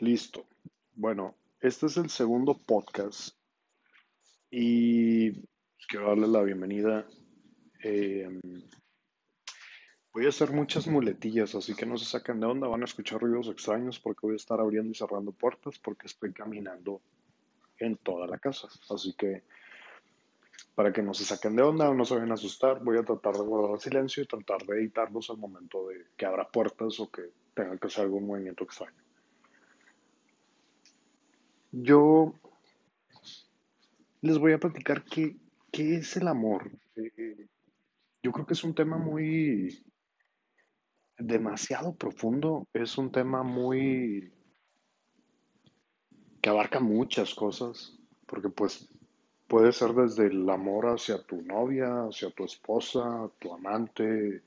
Listo. Bueno, este es el segundo podcast y quiero darle la bienvenida. Eh, voy a hacer muchas muletillas, así que no se saquen de onda, van a escuchar ruidos extraños porque voy a estar abriendo y cerrando puertas porque estoy caminando en toda la casa. Así que para que no se saquen de onda no se vayan a asustar, voy a tratar de guardar silencio y tratar de editarlos al momento de que abra puertas o que tenga que hacer algún movimiento extraño. Yo les voy a platicar qué, qué es el amor. Eh, yo creo que es un tema muy demasiado profundo, es un tema muy que abarca muchas cosas, porque pues puede ser desde el amor hacia tu novia, hacia tu esposa, tu amante,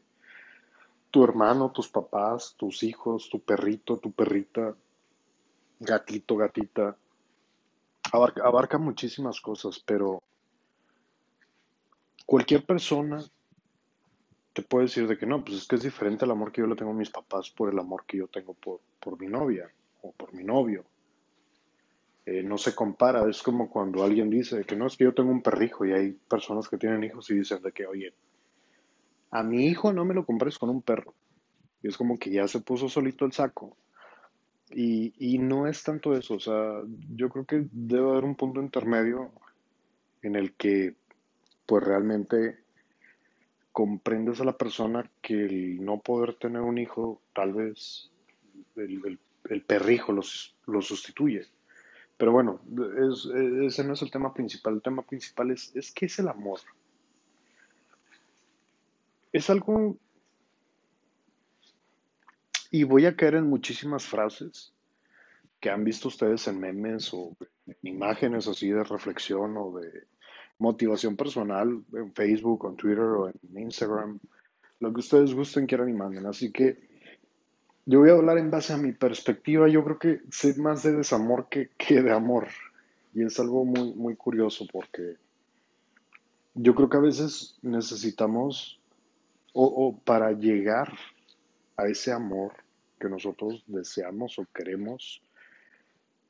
tu hermano, tus papás, tus hijos, tu perrito, tu perrita, gatito, gatita. Abarca, abarca muchísimas cosas, pero cualquier persona te puede decir de que no, pues es que es diferente el amor que yo le tengo a mis papás por el amor que yo tengo por, por mi novia o por mi novio. Eh, no se compara, es como cuando alguien dice que no, es que yo tengo un perrijo y hay personas que tienen hijos y dicen de que, oye, a mi hijo no me lo compres con un perro. Y es como que ya se puso solito el saco. Y, no es tanto eso, o sea, yo creo que debe haber un punto intermedio en el que pues realmente comprendes a la persona que el no poder tener un hijo, tal vez el, el, perrijo los, lo sustituye. Pero bueno, es, ese no es el tema principal. El tema principal es, es qué es el amor. Es algo... Y voy a caer en muchísimas frases que han visto ustedes en memes o en imágenes así de reflexión o de motivación personal en Facebook, en Twitter o en Instagram. Lo que ustedes gusten, quieran y. Así que yo voy a hablar en base a mi perspectiva. Yo creo que sé más de desamor que, que de amor. Y es algo muy, muy curioso porque yo creo que a veces necesitamos, o para llegar a ese amor que nosotros deseamos o queremos,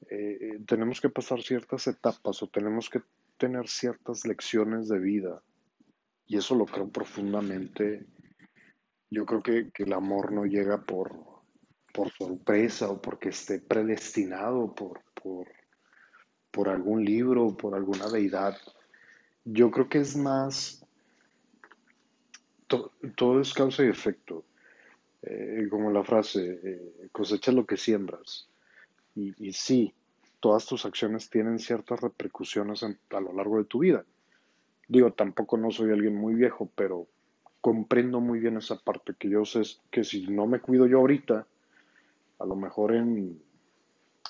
eh, tenemos que pasar ciertas etapas o tenemos que tener ciertas lecciones de vida. Y eso lo creo profundamente. Yo creo que, que el amor no llega por, por sorpresa o porque esté predestinado por, por, por algún libro o por alguna deidad. Yo creo que es más, to, todo es causa y efecto. Eh, como la frase, eh, cosecha lo que siembras. Y, sí, todas tus acciones tienen ciertas repercusiones a lo largo de tu vida. Digo, tampoco no soy alguien muy viejo, pero comprendo muy bien esa parte que yo sé que si no me cuido yo ahorita, a lo mejor en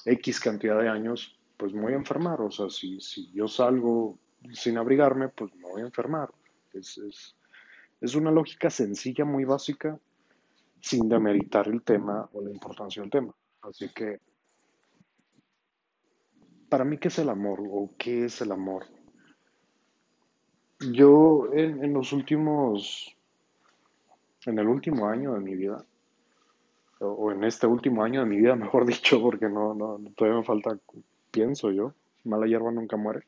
X cantidad de años, pues me voy a enfermar. O sea, si, si yo salgo sin abrigarme, pues me voy a enfermar. Es, es, es una lógica sencilla, muy básica, sin demeritar el tema o la importancia del tema. Así que para mí, ¿qué es el amor o qué es el amor? Yo en, en, los últimos, en el último año de mi vida, o en este último año de mi vida, mejor dicho, porque no, todavía me falta, pienso yo, mala hierba nunca muere.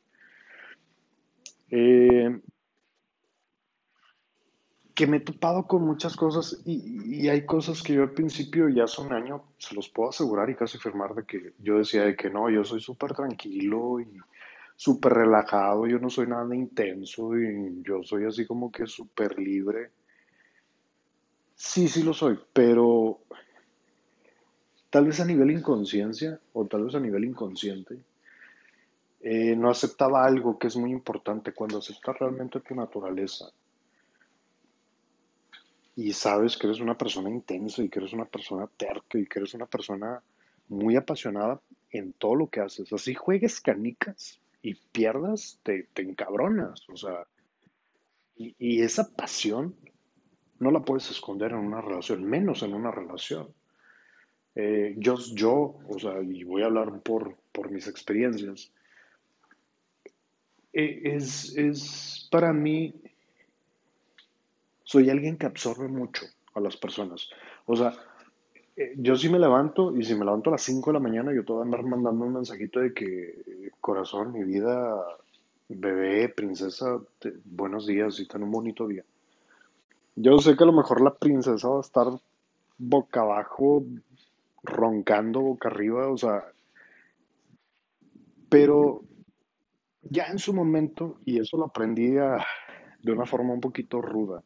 Eh, que me he topado con muchas cosas y, hay cosas que yo al principio ya hace un año se los puedo asegurar y casi firmar de que yo decía de que no, yo soy súper tranquilo y súper relajado, yo no soy nada intenso y yo soy así como que súper libre. Sí, sí lo soy, pero tal vez a nivel inconsciencia o tal vez a nivel inconsciente, eh, no aceptaba algo que es muy importante cuando aceptas realmente tu naturaleza y sabes que eres una persona intensa y que eres una persona terca y que eres una persona muy apasionada en todo lo que haces. Así juegues canicas y pierdas, te, te encabronas. O sea, y, esa pasión no la puedes esconder en una relación, menos en una relación. Eh, yo, yo, o sea, y voy a hablar por, por mis experiencias, eh, es, es para mí soy alguien que absorbe mucho a las personas. O sea, eh, yo sí me levanto y si me levanto a las 5 de la mañana, yo te voy a andar mandando un mensajito de que, corazón, mi vida, bebé, princesa, buenos días y ten un bonito día. Yo sé que a lo mejor la princesa va a estar boca abajo, roncando boca arriba, o sea, pero ya en su momento, y eso lo aprendí de una forma un poquito ruda,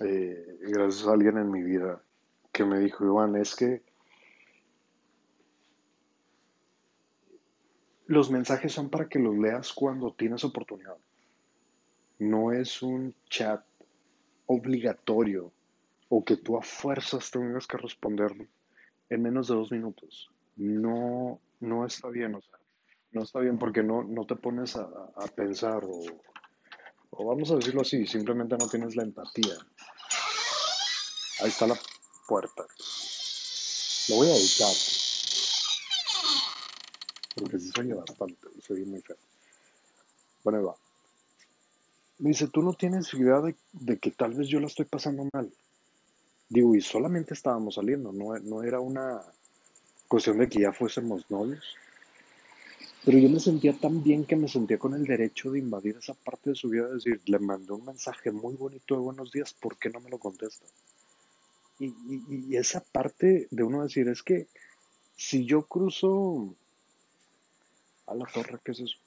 eh, gracias a alguien en mi vida que me dijo, Iván, es que los mensajes son para que los leas cuando tienes oportunidad. No es un chat obligatorio o que tú a fuerzas tengas que responder en menos de dos minutos. No, no está bien, o sea, no está bien porque no, no te pones a, pensar o, o, vamos a decirlo así, simplemente no tienes la empatía. Ahí está la puerta. Lo voy a editar. Porque si se bastante, se oye muy feo. Bueno, va. Me dice, tú no tienes idea de, de, que tal vez yo la estoy pasando mal. Digo, y solamente estábamos saliendo, no, no era una cuestión de que ya fuésemos novios. Pero yo me sentía tan bien que me sentía con el derecho de invadir esa parte de su vida, es decir, le mandé un mensaje muy bonito de buenos días, ¿por qué no me lo contesta? Y, y, esa parte de uno decir, es que si yo cruzo a la torre, ¿qué es eso?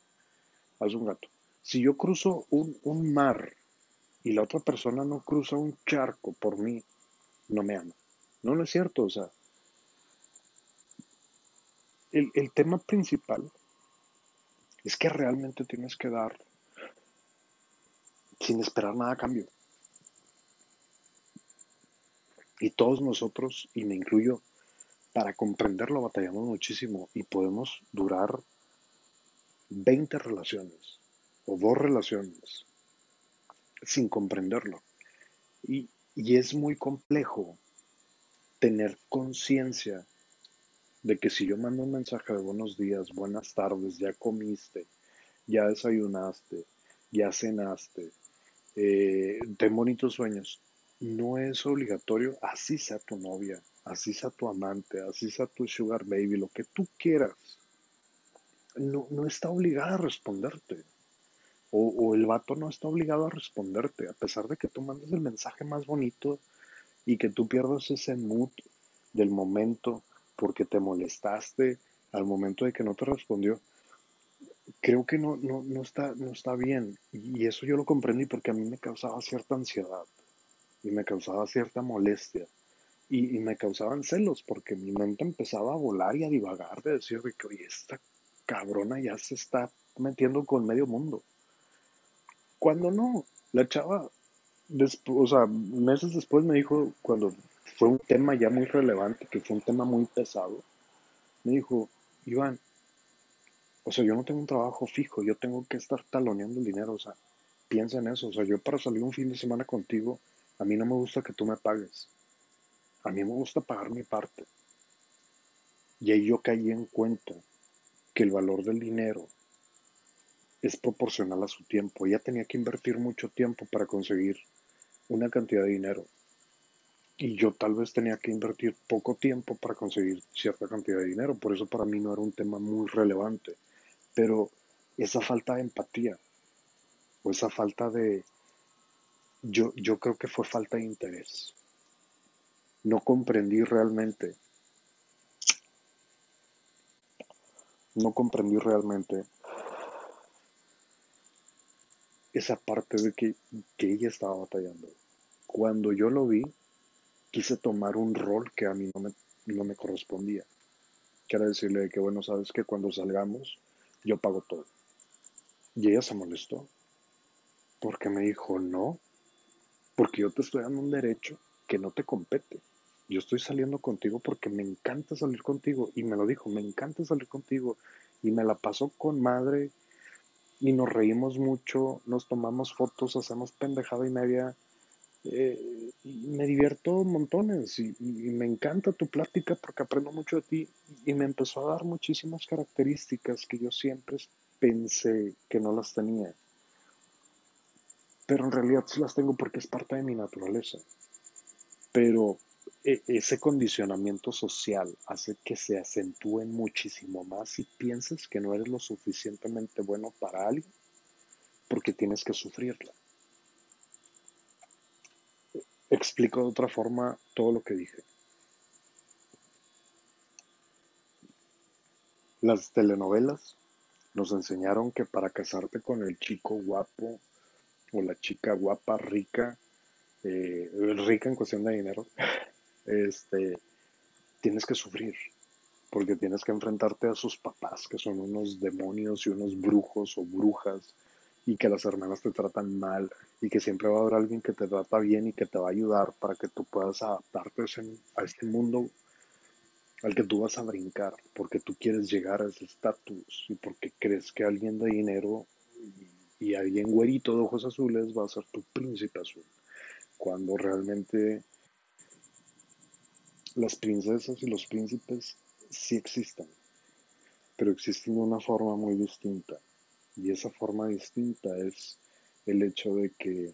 Haz un gato. Si yo cruzo un, un mar y la otra persona no cruza un charco por mí, no me ama. No, no es cierto, o sea, el, el tema principal es que realmente tienes que dar sin esperar nada a cambio. Y todos nosotros, y me incluyo, para comprenderlo batallamos muchísimo y podemos durar 20 relaciones o dos relaciones sin comprenderlo. Y, y es muy complejo tener conciencia de que si yo mando un mensaje de buenos días, buenas tardes, ya comiste, ya desayunaste, ya cenaste, eh, ten bonitos sueños, no es obligatorio, así sea tu novia, así sea tu amante, así sea tu sugar baby, lo que tú quieras, no, no está obligada a responderte. O, o, el vato no está obligado a responderte, a pesar de que tú mandes el mensaje más bonito y que tú pierdas ese mood del momento, porque te molestaste al momento de que no te respondió, creo que no, no, no, está, no está bien. Y eso yo lo comprendí porque a mí me causaba cierta ansiedad y me causaba cierta molestia. Y, me causaban celos porque mi mente empezaba a volar y a divagar de decir que, oye, esta cabrona ya se está metiendo con medio mundo. Cuando no, la chava, o sea, meses después me dijo, cuando fue un tema ya muy relevante, que fue un tema muy pesado, me dijo, Iván, o sea, yo no tengo un trabajo fijo, yo tengo que estar taloneando el dinero, o sea, piensa en eso, o sea, yo para salir un fin de semana contigo, a mí no me gusta que tú me pagues, a mí me gusta pagar mi parte. Y ahí yo caí en cuenta que el valor del dinero es proporcional a su tiempo. Ella tenía que invertir mucho tiempo para conseguir una cantidad de dinero y yo tal vez tenía que invertir poco tiempo para conseguir cierta cantidad de dinero. Por eso para mí no era un tema muy relevante. Pero esa falta de empatía o esa falta de... Yo, yo creo que fue falta de interés. No comprendí realmente. No comprendí realmente esa parte de que, que ella estaba batallando. Cuando yo lo vi, quise tomar un rol que a mí no me, no me correspondía. Quiero decirle que, bueno, sabes que cuando salgamos, yo pago todo. Y ella se molestó. Porque me dijo, no, porque yo te estoy dando un derecho que no te compete. Yo estoy saliendo contigo porque me encanta salir contigo. Y me lo dijo, me encanta salir contigo. Y me la pasó con madre. Y nos reímos mucho, nos tomamos fotos, hacemos pendejada y media. Eh, me divierto montones y, me encanta tu plática porque aprendo mucho de ti y me empezó a dar muchísimas características que yo siempre pensé que no las tenía. Pero en realidad sí las tengo porque es parte de mi naturaleza. Pero e, ese condicionamiento social hace que se acentúen muchísimo más y pienses que no eres lo suficientemente bueno para alguien porque tienes que sufrirla. Explico de otra forma todo lo que dije. Las telenovelas nos enseñaron que para casarte con el chico guapo o la chica guapa, rica, eh, rica en cuestión de dinero, este, tienes que sufrir, porque tienes que enfrentarte a sus papás, que son unos demonios y unos brujos o brujas, y que las hermanas te tratan mal, y que siempre va a haber alguien que te trata bien y que te va a ayudar para que tú puedas adaptarte a este mundo al que tú vas a brincar, porque tú quieres llegar a ese estatus y porque crees que alguien de dinero y, alguien güerito de ojos azules va a ser tu príncipe azul, cuando realmente las princesas y los príncipes sí existen, pero existen de una forma muy distinta. Y esa forma distinta es el hecho de que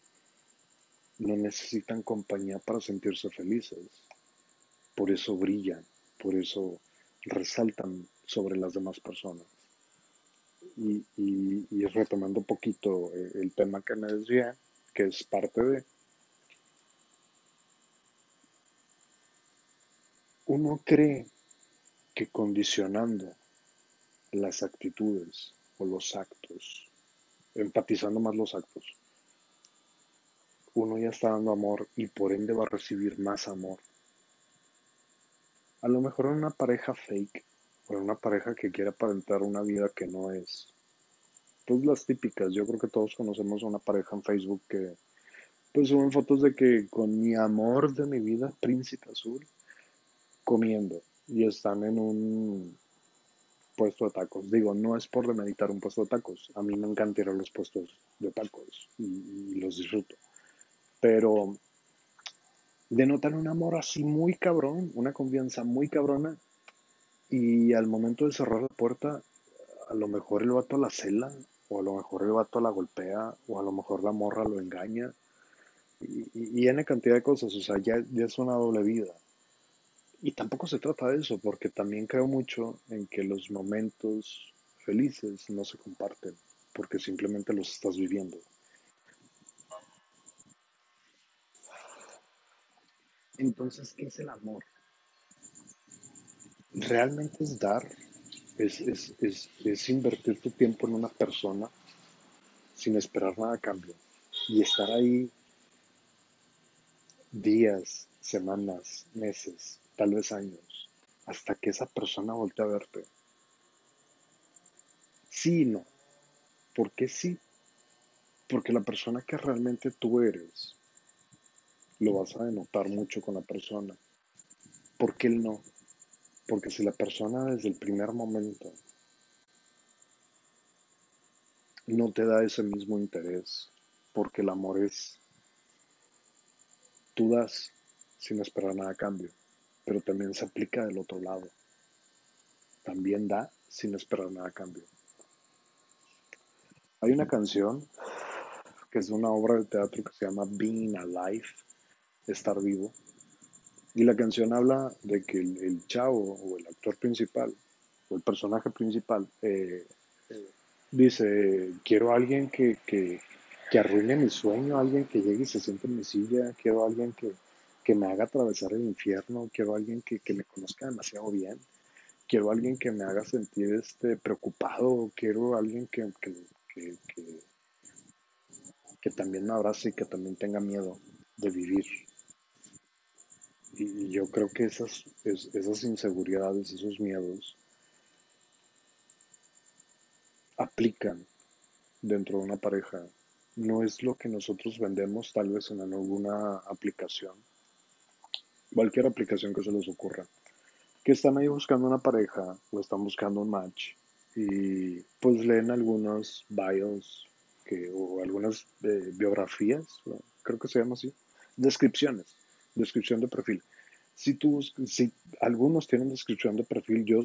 no necesitan compañía para sentirse felices. Por eso brillan, por eso resaltan sobre las demás personas. Y, y, retomando un poquito el tema que me decía, que es parte de, uno cree que condicionando las actitudes o los actos, empatizando más los actos, uno ya está dando amor y por ende va a recibir más amor. A lo mejor en una pareja fake o en una pareja que quiere aparentar una vida que no es. Pues las típicas, yo creo que todos conocemos a una pareja en Facebook que pues suben fotos de que con mi amor de mi vida, príncipe azul, comiendo. Y están en un puesto de tacos. Digo, no es por demeditar un puesto de tacos. A mí me encanta ir a los puestos de tacos y, los disfruto. Pero denotan un amor así muy cabrón, una confianza muy cabrona. Y al momento de cerrar la puerta, a lo mejor el vato la cela, o a lo mejor el vato la golpea, o a lo mejor la morra lo engaña. Y, y, y cantidad de cosas, o sea, ya es una doble vida. Y tampoco se trata de eso, porque también creo mucho en que los momentos felices no se comparten, porque simplemente los estás viviendo. Entonces, ¿qué es el amor? Realmente es dar, es, invertir tu tiempo en una persona sin esperar nada a cambio y estar ahí días, semanas, meses, tal vez años, hasta que esa persona voltee a verte. Sí y no. ¿Por qué sí? Porque la persona que realmente tú eres lo vas a denotar mucho con la persona. ¿Por qué él no? Porque si la persona desde el primer momento no te da ese mismo interés, porque el amor es, tú das sin esperar nada a cambio, pero también se aplica del otro lado. También da sin esperar nada a cambio. Hay una canción que es una obra de teatro que se llama Being Alive estar vivo. Y la canción habla de que el, chavo o el actor principal o el personaje principal eh, dice, quiero a alguien que, que, que, arruine mi sueño, alguien que llegue y se siente en mi silla, quiero a alguien que, que me haga atravesar el infierno, quiero a alguien que, que me conozca demasiado bien, quiero a alguien que me haga sentir este, preocupado, quiero a alguien que, que, que también me abrace y que también tenga miedo de vivir y yo creo que esas, esas inseguridades, esos miedos, aplican dentro de una pareja. No es lo que nosotros vendemos tal vez en alguna aplicación, cualquier aplicación que se les ocurra, que están ahí buscando una pareja o están buscando un match y pues leen algunos bios que, o algunas eh, biografías, creo que se llama así, descripciones descripción de perfil. Si tú, si algunos tienen descripción de perfil, yo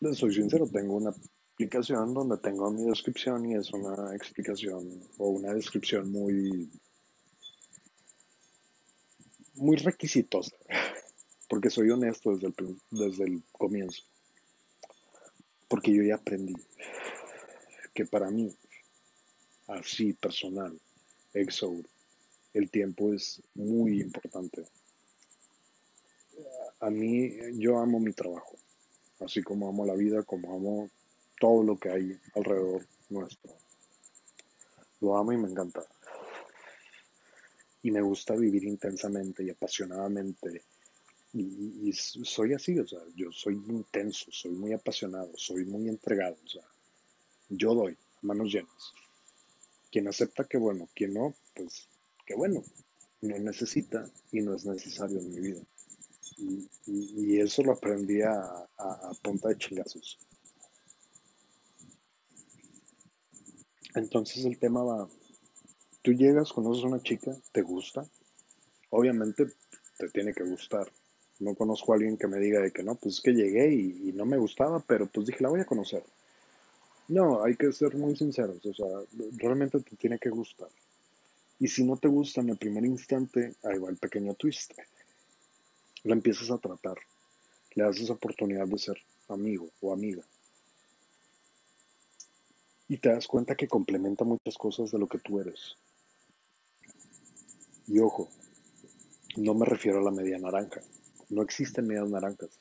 les soy sincero, tengo una aplicación donde tengo mi descripción y es una explicación o una descripción muy, muy requisitosa. porque soy honesto desde el, desde el comienzo. Porque yo ya aprendí que para mí, así personal, EXO, el tiempo es muy importante. A mí, yo amo mi trabajo, así como amo la vida, como amo todo lo que hay alrededor nuestro. Lo amo y me encanta. Y me gusta vivir intensamente y apasionadamente. Y, soy así, o sea, yo soy intenso, soy muy apasionado, soy muy entregado, o sea, yo doy, manos llenas. Quien acepta, que bueno, quien no, pues que bueno, no necesita y no es necesario en mi vida. Y, eso lo aprendí a, a punta de chingazos. Entonces el tema va, tú llegas, conoces a una chica, te gusta, obviamente te tiene que gustar. No conozco a alguien que me diga de que no, pues es que llegué y, no me gustaba, pero pues dije, la voy a conocer. No, hay que ser muy sinceros, o sea, realmente te tiene que gustar. Y si no te gusta en el primer instante, ahí va el pequeño twist. La empiezas a tratar, le das esa oportunidad de ser amigo o amiga y te das cuenta que complementa muchas cosas de lo que tú eres. Y ojo, no me refiero a la media naranja. No existen medias naranjas.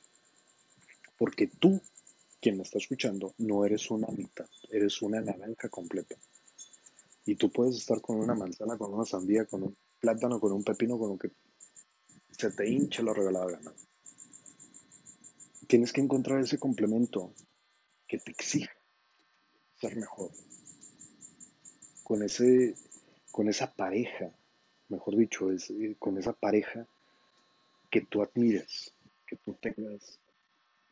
Porque tú, quien me está escuchando, no eres una mitad, eres una naranja completa. Y tú puedes estar con una manzana, con una sandía, con un plátano, con un pepino, con lo que se te hinche la regalada gana. Tienes que encontrar ese complemento que te exija ser mejor. Con, ese, con esa pareja, mejor dicho, es, eh, con esa pareja que tú admires, que tú tengas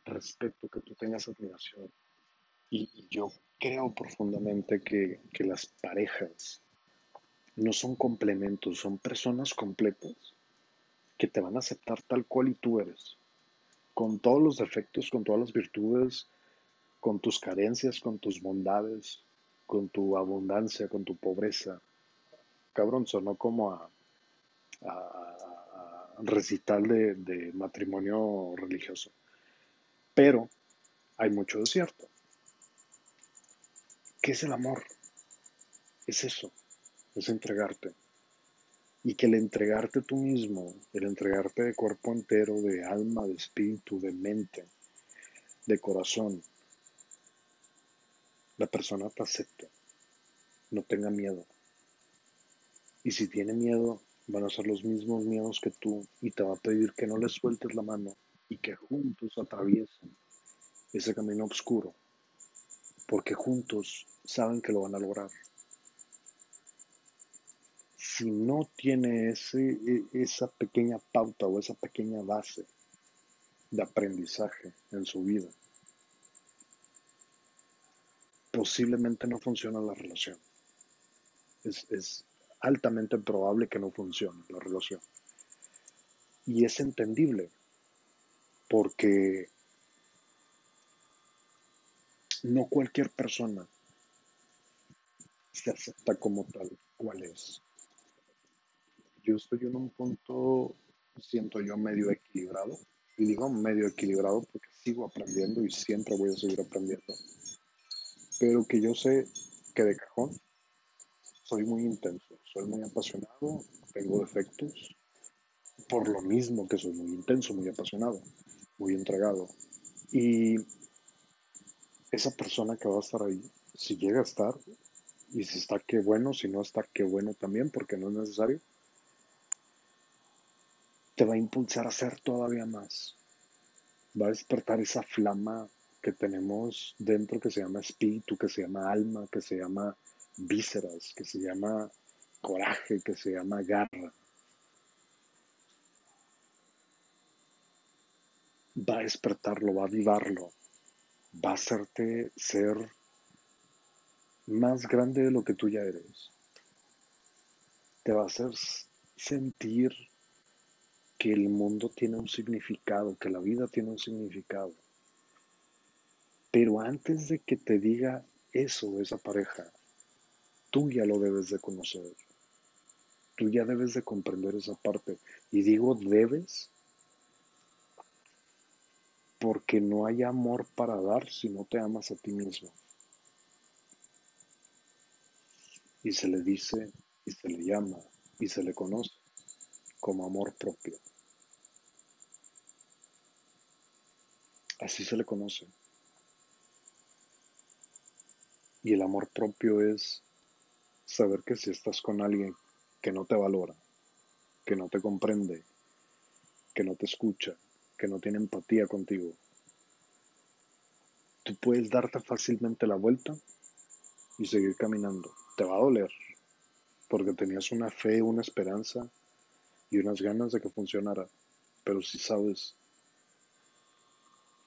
respeto, que tú tengas admiración. Y, yo creo profundamente que, que las parejas no son complementos, son personas completas que te van a aceptar tal cual y tú eres, con todos los defectos, con todas las virtudes, con tus carencias, con tus bondades, con tu abundancia, con tu pobreza. Cabrón, sonó como a, recital de, de matrimonio religioso. Pero hay mucho de cierto. ¿Qué es el amor? Es eso, es entregarte. Y que el entregarte tú mismo, el entregarte de cuerpo entero, de alma, de espíritu, de mente, de corazón, la persona te acepte, no tenga miedo. Y si tiene miedo, van a ser los mismos miedos que tú y te va a pedir que no le sueltes la mano y que juntos atraviesen ese camino oscuro, porque juntos saben que lo van a lograr. Si no tiene ese, e, esa pequeña pauta o esa pequeña base de aprendizaje en su vida, posiblemente no funciona la relación. Es, altamente probable que no funcione la relación. Y es entendible, porque no cualquier persona se acepta como tal cual es. Yo estoy en un punto, siento yo, medio equilibrado. Y digo medio equilibrado porque sigo aprendiendo y siempre voy a seguir aprendiendo pero que yo sé que de cajón soy muy intenso, soy muy apasionado, tengo defectos, por lo mismo que soy muy intenso, muy apasionado, muy entregado. Y esa persona que va a estar ahí, si llega a estar, y si está, qué bueno, si no está, qué bueno también, porque no es necesario, te va a impulsar a hacer todavía más. Va a despertar esa flama que tenemos dentro que se llama espíritu, que se llama alma, que se llama vísceras, que se llama coraje, que se llama garra. Va a despertarlo, va a avivarlo, va a hacerte ser más grande de lo que tú ya eres. Te va a hacer sentir que el mundo tiene un significado, que la vida tiene un significado pero antes de que te diga eso esa pareja, tú ya lo debes de conocer. Tú ya debes de comprender esa parte. Y digo debes porque no hay amor para dar si no te amas a ti mismo. Y se le dice, y se le llama, y se le conoce como amor propio. Así se le conoce. Y el amor propio es saber que si estás con alguien que no te valora, que no te comprende, que no te escucha, que no tiene empatía contigo, tú puedes darte fácilmente la vuelta y seguir caminando. Te va a doler, porque tenías una fe, una esperanza y unas ganas de que funcionara, pero si sabes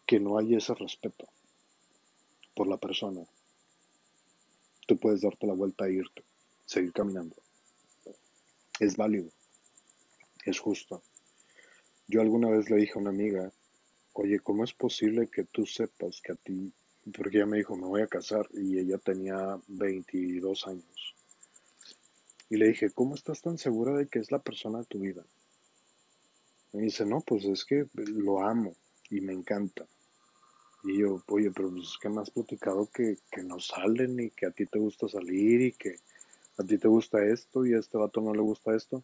que no hay ese respeto por la persona, tú puedes darte la vuelta e irte, seguir caminando. Es válido, es justo. Yo alguna vez le dije a una amiga, oye, ¿cómo es posible que tú sepas que a ti, porque ella me dijo, me voy a casar y ella tenía 22 años. Y le dije, ¿cómo estás tan segura de que es la persona de tu vida? Me dice, no, pues es que lo amo y me encanta. Y yo, oye, pero pues es que me has platicado que, que no salen y que a ti te gusta salir y que a ti te gusta esto y a este vato no le gusta esto.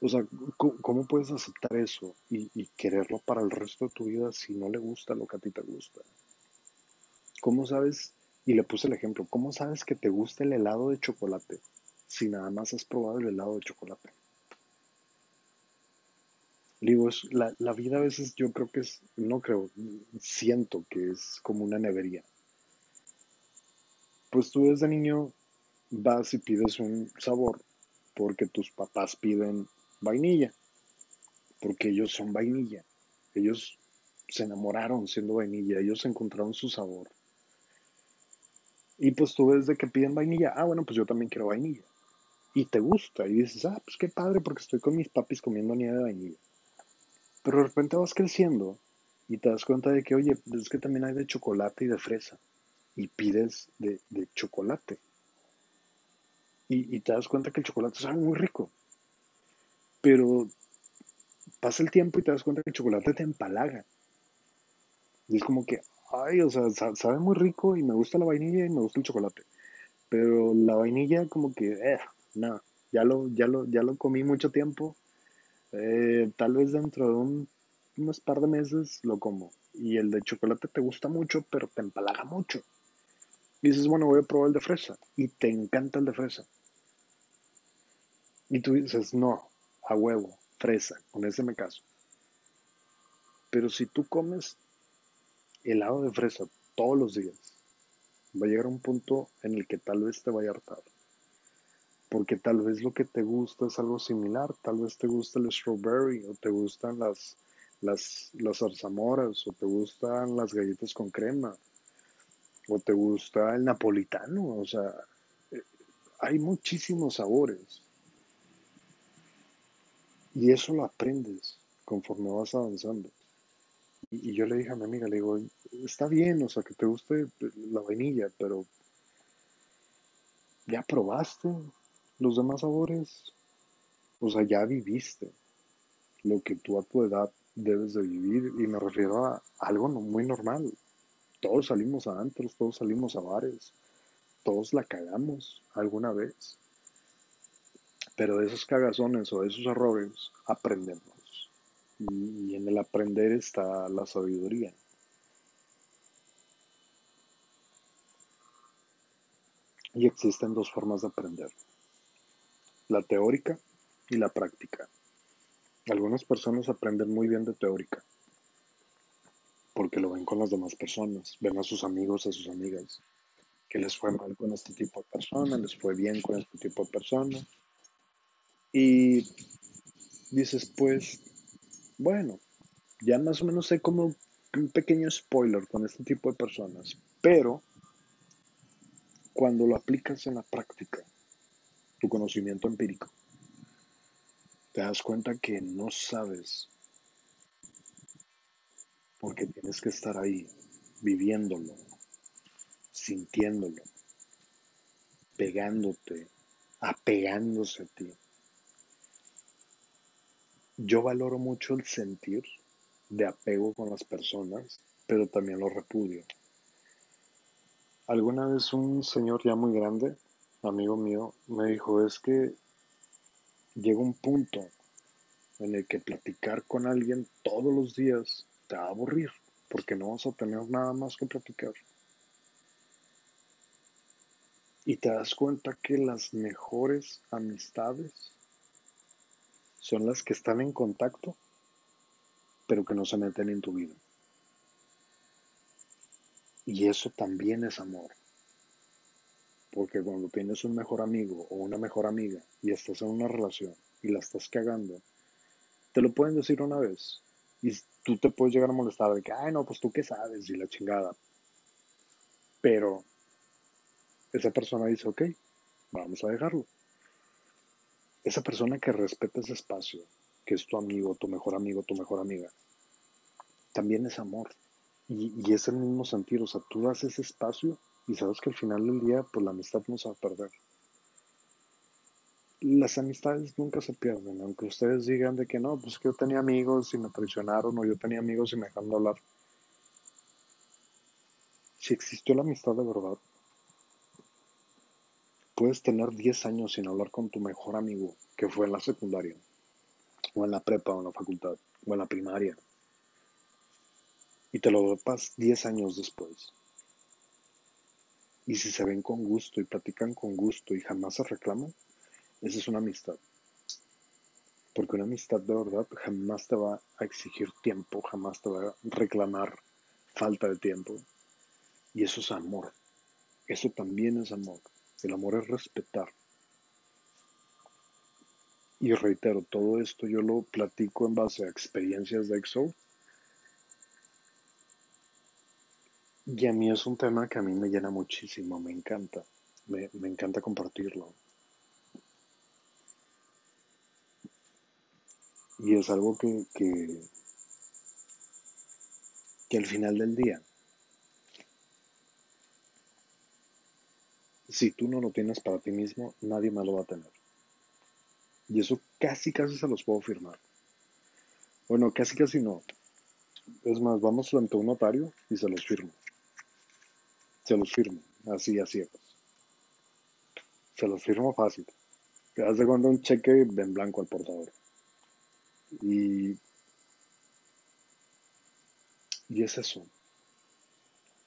O sea, ¿cómo, puedes aceptar eso y, y, quererlo para el resto de tu vida si no le gusta lo que a ti te gusta? ¿Cómo sabes, y le puse el ejemplo, cómo sabes que te gusta el helado de chocolate si nada más has probado el helado de chocolate? Digo, es, la, la vida a veces yo creo que es, no creo, siento que es como una nevería. Pues tú desde niño vas y pides un sabor porque tus papás piden vainilla, porque ellos son vainilla. Ellos se enamoraron siendo vainilla, ellos encontraron su sabor. Y pues tú ves de que piden vainilla, ah, bueno, pues yo también quiero vainilla. Y te gusta, y dices, ah, pues qué padre, porque estoy con mis papis comiendo nieve de vainilla. Pero de repente vas creciendo y te das cuenta de que, oye, es que también hay de chocolate y de fresa. Y pides de, chocolate. Y, te das cuenta que el chocolate sabe muy rico. Pero pasa el tiempo y te das cuenta que el chocolate te empalaga. Y es como que, ay, o sea, sabe muy rico y me gusta la vainilla y me gusta el chocolate. Pero la vainilla como que, eh, no, ya lo, ya lo, ya lo comí mucho tiempo. Eh, tal vez dentro de un, unos par de meses lo como. Y el de chocolate te gusta mucho, pero te empalaga mucho. Y dices, bueno, voy a probar el de fresa. Y te encanta el de fresa. Y tú dices, no, a huevo, fresa, con ese me caso. Pero si tú comes helado de fresa todos los días, va a llegar un punto en el que tal vez te vaya a hartar. Porque tal vez lo que te gusta es algo similar, tal vez te gusta el strawberry o te gustan las, las, las zarzamoras o te gustan las galletas con crema o te gusta el napolitano, o sea, eh, hay muchísimos sabores. Y eso lo aprendes conforme vas avanzando. Y, yo le dije a mi amiga, le digo, está bien, o sea, que te guste la vainilla, pero ya probaste los demás sabores. O sea, ya viviste lo que tú a tu edad debes de vivir. Y me refiero a algo muy normal. Todos salimos a antros, todos salimos a bares, todos la cagamos alguna vez. Pero de esos cagazones o de esos errores aprendemos. Y, en el aprender está la sabiduría. Y existen dos formas de aprender. La teórica y la práctica. Algunas personas aprenden muy bien de teórica porque lo ven con las demás personas, ven a sus amigos, a sus amigas, que les fue mal con este tipo de personas, les fue bien con este tipo de personas, y dices, pues, bueno, ya más o menos sé como un pequeño spoiler con este tipo de personas, pero cuando lo aplicas en la práctica, tu conocimiento empírico, te das cuenta que no sabes porque tienes que estar ahí, viviéndolo, sintiéndolo, pegándote, apegándose a ti yo valoro mucho el sentir de apego con las personas pero también lo repudio. Alguna vez un señor ya muy grande, amigo mío, me dijo, es que llega un punto en el que platicar con alguien todos los días te va a aburrir, porque no vas a tener nada más que platicar. Y te das cuenta que las mejores amistades son las que están en contacto, pero que no se meten en tu vida. Y eso también es amor. Porque cuando tienes un mejor amigo o una mejor amiga y estás en una relación y la estás cagando, te lo pueden decir una vez. Y tú te puedes llegar a molestar de que, ay, no, pues tú qué sabes y la chingada. Pero esa persona dice, ok, vamos a dejarlo. Esa persona que respeta ese espacio, que es tu amigo, tu mejor amigo, tu mejor amiga, también es amor. Y, es el mismo sentido, o sea, tú das ese espacio y sabes que al final del día, pues la amistad no se va a perder. Las amistades nunca se pierden, aunque ustedes digan de que no, pues que yo tenía amigos y me traicionaron, o yo tenía amigos y me dejaron de hablar. Si existió la amistad de verdad, Puedes tener 10 años sin hablar con tu mejor amigo, que fue en la secundaria, o en la prepa, o en la facultad, o en la primaria. Y te lo dopas 10 años después. Y si se ven con gusto y platican con gusto y jamás se reclaman, esa es una amistad. Porque una amistad de verdad jamás te va a exigir tiempo, jamás te va a reclamar falta de tiempo. Y eso es amor. Eso también es amor. El amor es respetar. Y reitero, todo esto yo lo platico en base a experiencias de EXO. Y a mí es un tema que a mí me llena muchísimo, me encanta. Me, encanta compartirlo. Y es algo que, que, que al final del día si tú no lo tienes para ti mismo, nadie más lo va a tener. Y eso casi, casi se los puedo firmar. Bueno, casi, casi no. Es más, vamos ante un notario y se los firmo. Se los firmo, así, así. Se los firmo fácil. Haz de cuando un cheque en blanco al portador. Y, y es eso.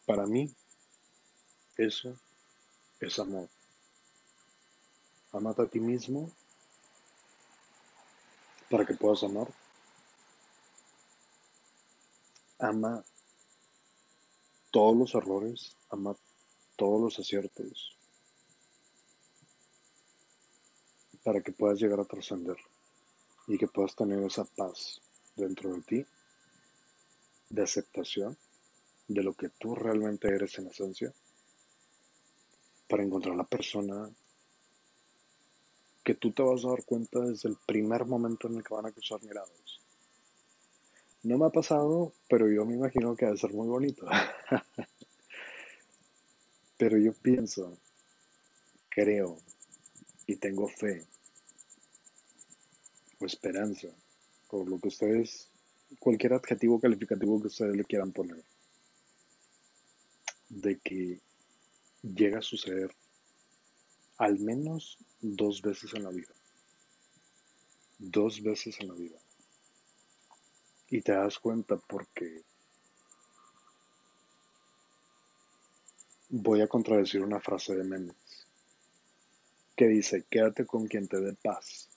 Para mí, eso es amor. Amate a ti mismo para que puedas amar. Ama todos los errores, ama todos los aciertos para que puedas llegar a trascender y que puedas tener esa paz dentro de ti de aceptación de lo que tú realmente eres en esencia para encontrar la persona que tú te vas a dar cuenta desde el primer momento en el que van a cruzar miradas. No me ha pasado, pero yo me imagino que debe ser muy bonito. pero yo pienso, creo y tengo fe o esperanza, por lo que ustedes, cualquier adjetivo calificativo que ustedes le quieran poner, de que llega a suceder al menos dos veces en la vida. Dos veces en la vida. Y te das cuenta porque voy a contradecir una frase de Memes que dice, quédate con quien te dé paz.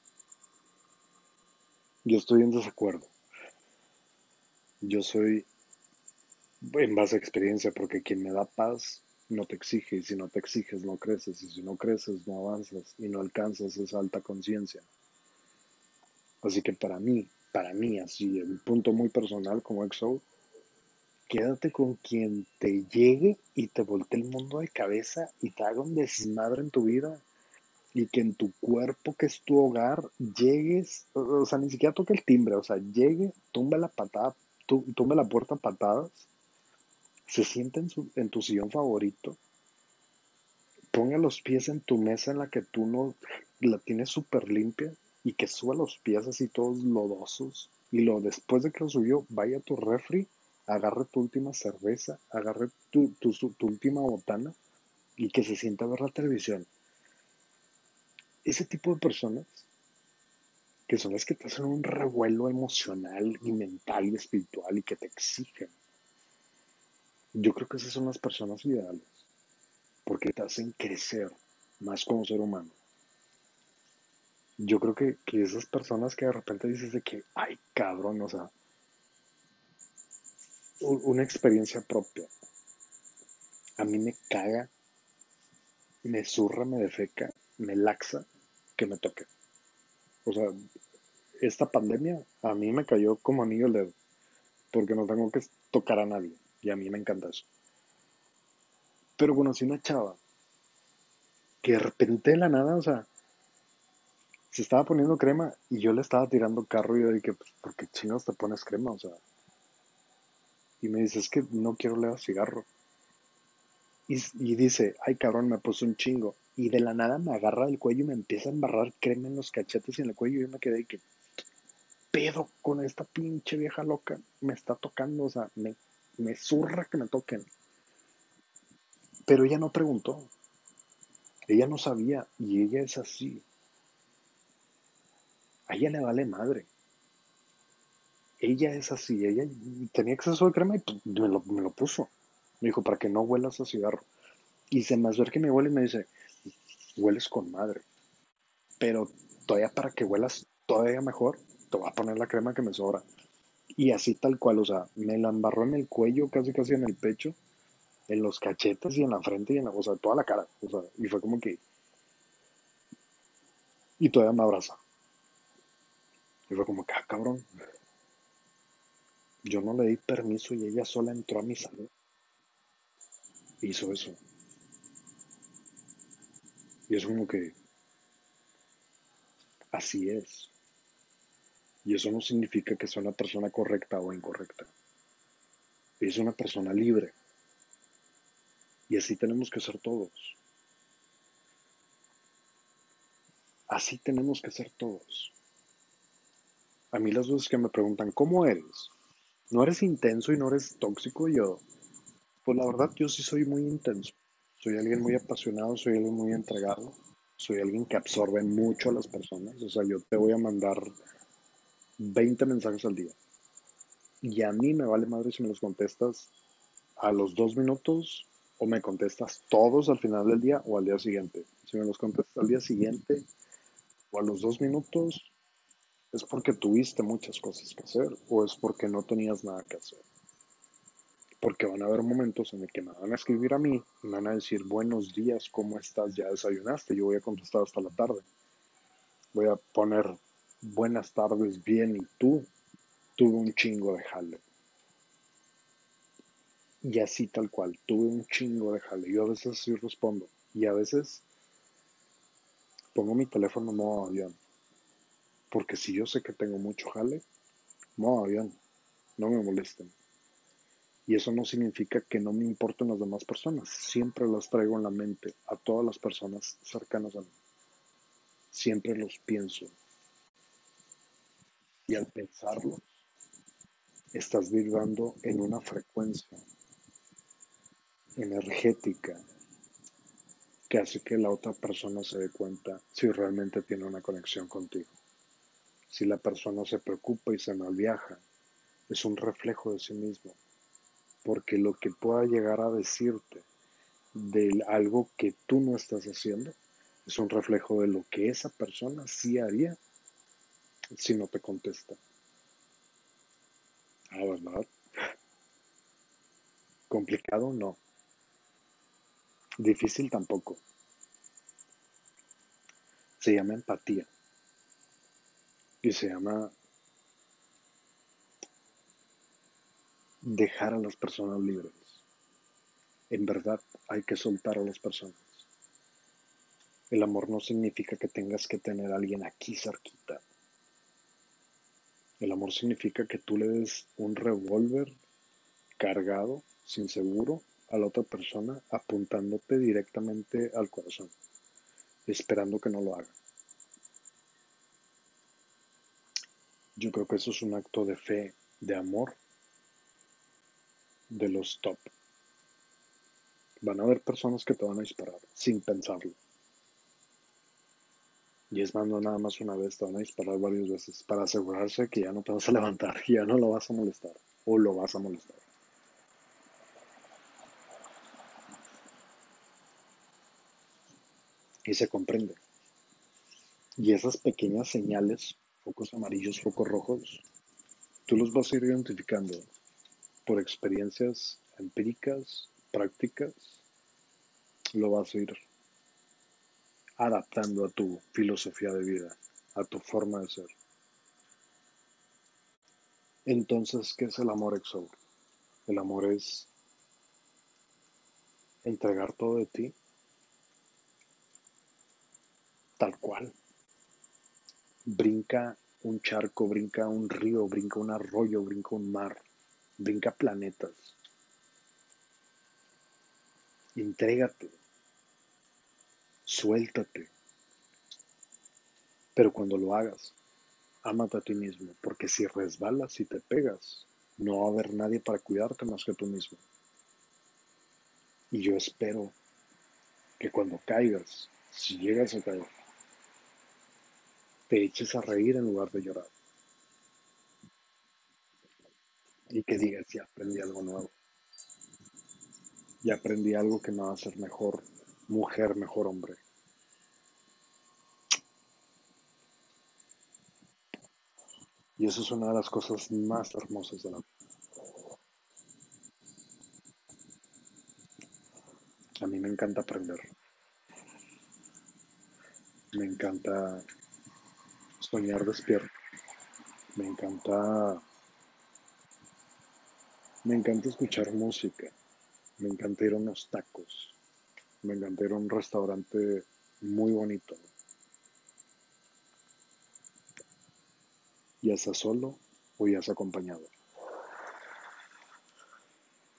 Yo estoy en desacuerdo. Yo soy en base a experiencia porque quien me da paz no te exige y si no te exiges no creces y si no creces no avanzas y no alcanzas esa alta conciencia. Así que para mí, para mí así, un punto muy personal como EXO, quédate con quien te llegue y te voltee el mundo de cabeza y te haga un desmadre en tu vida y que en tu cuerpo, que es tu hogar, llegues, o sea, ni siquiera toque el timbre, o sea, llegue, tumbe la patada, tumbe la puerta a patadas se sienta en, en tu sillón favorito, ponga los pies en tu mesa en la que tú no la tienes súper limpia y que suba los pies así todos lodosos y lo después de que lo subió vaya a tu refri agarre tu última cerveza, agarre tu, tu, tu última botana y que se sienta a ver la televisión. Ese tipo de personas, que son las que te hacen un revuelo emocional y mental y espiritual y que te exigen, yo creo que esas son las personas ideales, porque te hacen crecer más como ser humano. Yo creo que, que esas personas que de repente dices de que, ay cabrón, o sea, una experiencia propia. A mí me caga, me zurra, me defeca, me laxa que me toque. O sea, esta pandemia a mí me cayó como anillo al porque no tengo que tocar a nadie, y a mí me encanta eso. Pero conocí una chava que de repente de la nada, o sea, se estaba poniendo crema y yo le estaba tirando carro y yo dije, pues, ¿por qué chinos te pones crema? O sea, y me dice, es que no quiero leer cigarro. Y, y, dice, ay cabrón, me puso un chingo. Y de la nada me agarra del cuello y me empieza a embarrar crema en los cachetes y en el cuello. Y yo me quedé y que, pedo con esta pinche vieja loca? Me está tocando, o sea, me, me zurra que me toquen. Pero ella no preguntó. Ella no sabía y ella es así. A ella le vale madre ella es así, ella tenía exceso de crema y pues, me lo, me lo puso. Me dijo, para que no huelas a cigarro. Y se me acerca mi abuela y me dice, hueles con madre. Pero todavía para que huelas todavía mejor, te voy a poner la crema que me sobra. Y así tal cual, o sea, me la embarró en el cuello, casi casi en el pecho, en los cachetes y en la frente y en la, o sea, toda la cara. O sea, y fue como que... Y todavía me abraza. Y fue como que, ah, cabrón. Yo no le di permiso y ella sola entró a mi salón. Hizo eso. Y es como que así es. Y eso no significa que sea una persona correcta o incorrecta. Es una persona libre. Y así tenemos que ser todos. Así tenemos que ser todos. A mí las veces que me preguntan, ¿cómo eres? no eres intenso y no eres tóxico, yo, pues la verdad yo sí soy muy intenso. Soy alguien muy apasionado, soy alguien muy entregado, soy alguien que absorbe mucho a las personas. O sea, yo te voy a mandar 20 mensajes al día. Y a mí me vale madre si me los contestas a los dos minutos o me contestas todos al final del día o al día siguiente. Si me los contestas al día siguiente o a los dos minutos, ¿Es porque tuviste muchas cosas que hacer o es porque no tenías nada que hacer? Porque van a haber momentos en el que me van a escribir a mí y me van a decir, buenos días, ¿cómo estás? ¿Ya desayunaste? Yo voy a contestar hasta la tarde. Voy a poner, buenas tardes, bien, ¿y tú? Tuve un chingo de jale. Y así tal cual, tuve un chingo de jale. Yo a veces sí respondo y a veces pongo mi teléfono en modo avión porque si yo sé que tengo mucho jale, no, avión, no me molesten. Y eso no significa que no me importen las demás personas. Siempre las traigo en la mente a todas las personas cercanas a mí. Siempre los pienso. Y al pensarlo, estás vibrando en una frecuencia energética que hace que la otra persona se dé cuenta si realmente tiene una conexión contigo. Si la persona se preocupa y se malviaja, es un reflejo de sí mismo, porque lo que pueda llegar a decirte de algo que tú no estás haciendo es un reflejo de lo que esa persona sí haría si no te contesta. Ah, ¿verdad? Complicado no. Difícil tampoco. Se llama empatía y se llama dejar a las personas libres. En verdad hay que soltar a las personas. El amor no significa que tengas que tener a alguien aquí cerquita. El amor significa que tú le des un revólver cargado, sin seguro, a la otra persona, apuntándote directamente al corazón, esperando que no lo haga. Yo creo que eso es un acto de fe, de amor, de los top. Van a haber personas que te van a disparar sin pensarlo. Y es más, no nada más una vez, te van a disparar varias veces para asegurarse que ya no te vas a levantar, ya no lo vas a molestar o lo vas a molestar. Y se comprende. Y esas pequeñas señales, focos amarillos, focos rojos, tú los vas a ir identificando por experiencias empíricas, prácticas, lo vas a ir adaptando a tu filosofía de vida, a tu forma de ser. Entonces, ¿qué es el amor exo? El amor es entregar todo de ti tal cual. Brinca un charco, brinca un río, brinca un arroyo, brinca un mar, brinca planetas. Entrégate suéltate. Pero cuando lo hagas, ámate a ti mismo, porque si resbalas y te pegas, no va a haber nadie para cuidarte más que tú mismo. Y yo espero que cuando caigas, si llegas a caer, te eches a reír en lugar de llorar. Y que digas, ya aprendí algo nuevo. Ya aprendí algo que me va a hacer mejor mujer, mejor hombre. Y eso es una de las cosas más hermosas de la vida. A mí me encanta aprender. Me encanta soñar despierto. Me encanta me encanta escuchar música. Me encanta ir a unos tacos. Me un restaurante muy bonito. Ya sea solo o ya sea acompañado.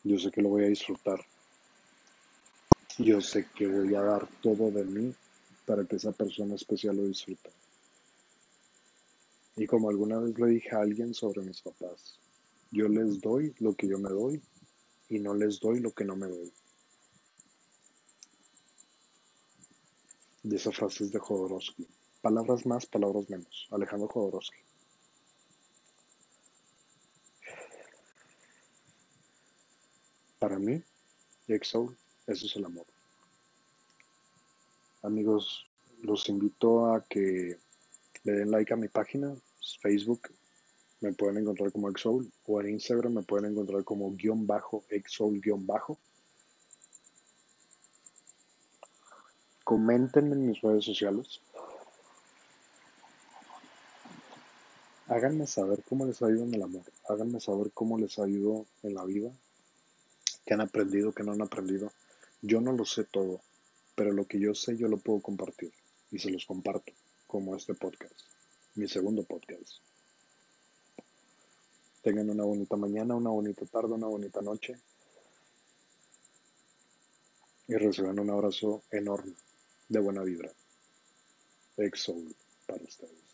Yo sé que lo voy a disfrutar. Yo sé que voy a dar todo de mí para que esa persona especial lo disfrute. Y como alguna vez le dije a alguien sobre mis papás, yo les doy lo que yo me doy y no les doy lo que no me doy. De esa frase es de Jodorowsky. Palabras más, palabras menos. Alejandro Jodorowsky. Para mí, Exo, eso es el amor. Amigos, los invito a que le den like a mi página, Facebook, me pueden encontrar como Exoul, o en Instagram me pueden encontrar como guion bajo, Exoul guion bajo. Comenten en mis redes sociales. Háganme saber cómo les ha ido en el amor. Háganme saber cómo les ha ido en la vida. ¿Qué han aprendido, qué no han aprendido? Yo no lo sé todo, pero lo que yo sé yo lo puedo compartir. Y se los comparto, como este podcast, mi segundo podcast. Tengan una bonita mañana, una bonita tarde, una bonita noche. Y reciban un abrazo enorme de buena vibra. Exo para ustedes.